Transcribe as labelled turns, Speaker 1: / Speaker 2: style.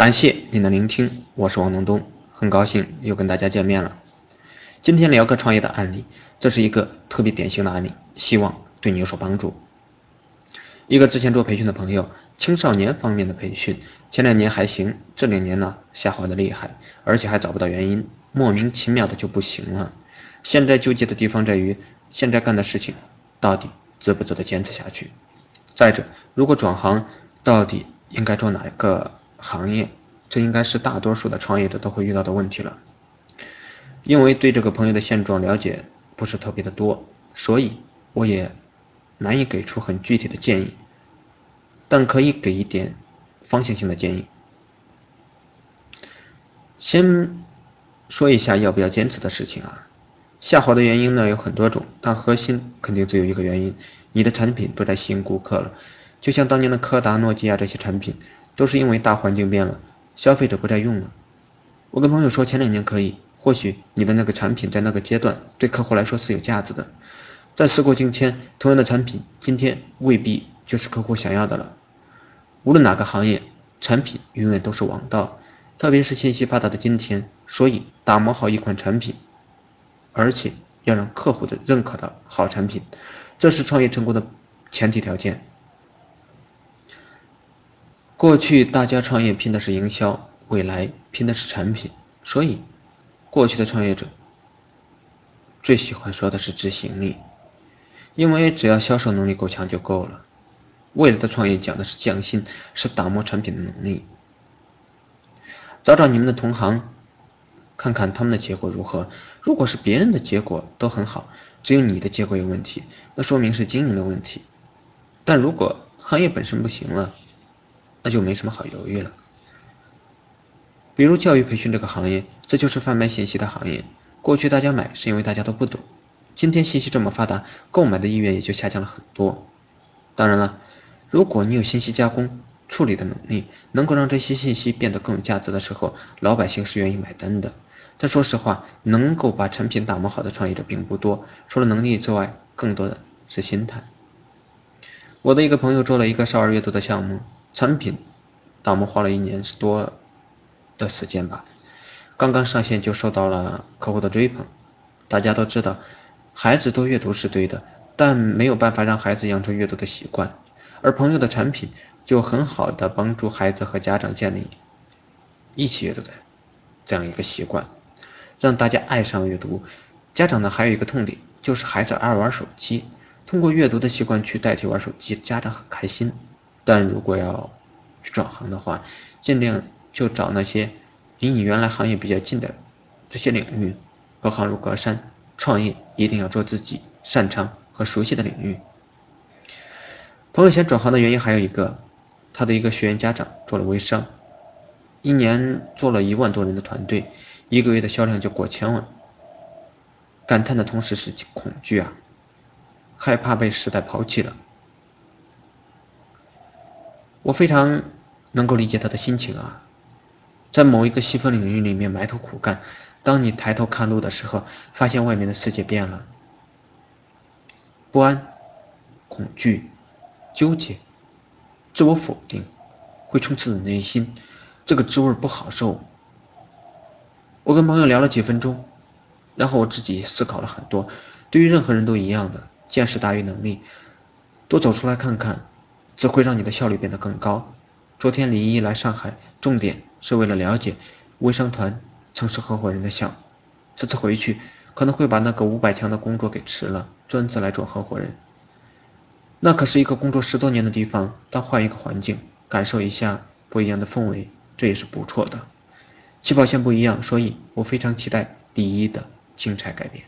Speaker 1: 感谢您的聆听，我是王东东，很高兴又跟大家见面了。今天聊个创业的案例，这是一个特别典型的案例，希望对你有所帮助。一个之前做培训的朋友，青少年方面的培训，前两年还行，这两年呢下滑的厉害，而且还找不到原因，莫名其妙的就不行了。现在纠结的地方在于，现在干的事情到底值不值得坚持下去？再者，如果转行，到底应该做哪个？行业，这应该是大多数的创业者都会遇到的问题了。因为对这个朋友的现状了解不是特别的多，所以我也难以给出很具体的建议，但可以给一点方向性的建议。先说一下要不要坚持的事情啊。下滑的原因呢有很多种，但核心肯定只有一个原因：你的产品不再吸引顾客了。就像当年的柯达、诺基亚这些产品。都是因为大环境变了，消费者不再用了。我跟朋友说，前两年可以，或许你的那个产品在那个阶段对客户来说是有价值的。但时过境迁，同样的产品今天未必就是客户想要的了。无论哪个行业，产品永远都是王道，特别是信息发达的今天。所以，打磨好一款产品，而且要让客户的认可的好产品，这是创业成功的前提条件。过去大家创业拼的是营销，未来拼的是产品，所以过去的创业者最喜欢说的是执行力，因为只要销售能力够强就够了。未来的创业讲的是匠心，是打磨产品的能力。找找你们的同行，看看他们的结果如何。如果是别人的结果都很好，只有你的结果有问题，那说明是经营的问题。但如果行业本身不行了，那就没什么好犹豫了。比如教育培训这个行业，这就是贩卖信息的行业。过去大家买是因为大家都不懂，今天信息这么发达，购买的意愿也就下降了很多。当然了，如果你有信息加工处理的能力，能够让这些信息变得更有价值的时候，老百姓是愿意买单的。但说实话，能够把产品打磨好的创业者并不多，除了能力之外，更多的是心态。我的一个朋友做了一个少儿阅读的项目。产品我们花了一年多的时间吧，刚刚上线就受到了客户的追捧。大家都知道，孩子多阅读是对的，但没有办法让孩子养成阅读的习惯。而朋友的产品就很好的帮助孩子和家长建立一起阅读的这样一个习惯，让大家爱上阅读。家长呢还有一个痛点，就是孩子爱玩手机，通过阅读的习惯去代替玩手机，家长很开心。但如果要转行的话，尽量就找那些离你原来行业比较近的这些领域，隔行如隔山。创业一定要做自己擅长和熟悉的领域。朋友想转行的原因还有一个，他的一个学员家长做了微商，一年做了一万多人的团队，一个月的销量就过千万。感叹的同时是恐惧啊，害怕被时代抛弃了。我非常能够理解他的心情啊，在某一个细分领域里面埋头苦干，当你抬头看路的时候，发现外面的世界变了，不安、恐惧、纠结、自我否定会充斥你内心，这个滋味不好受。我跟朋友聊了几分钟，然后我自己思考了很多，对于任何人都一样的，见识大于能力，多走出来看看。这会让你的效率变得更高。昨天李一来上海，重点是为了了解微商团城市合伙人的项目。这次回去可能会把那个五百强的工作给辞了，专职来做合伙人。那可是一个工作十多年的地方，但换一个环境，感受一下不一样的氛围，这也是不错的。起跑线不一样，所以我非常期待李一的精彩改变。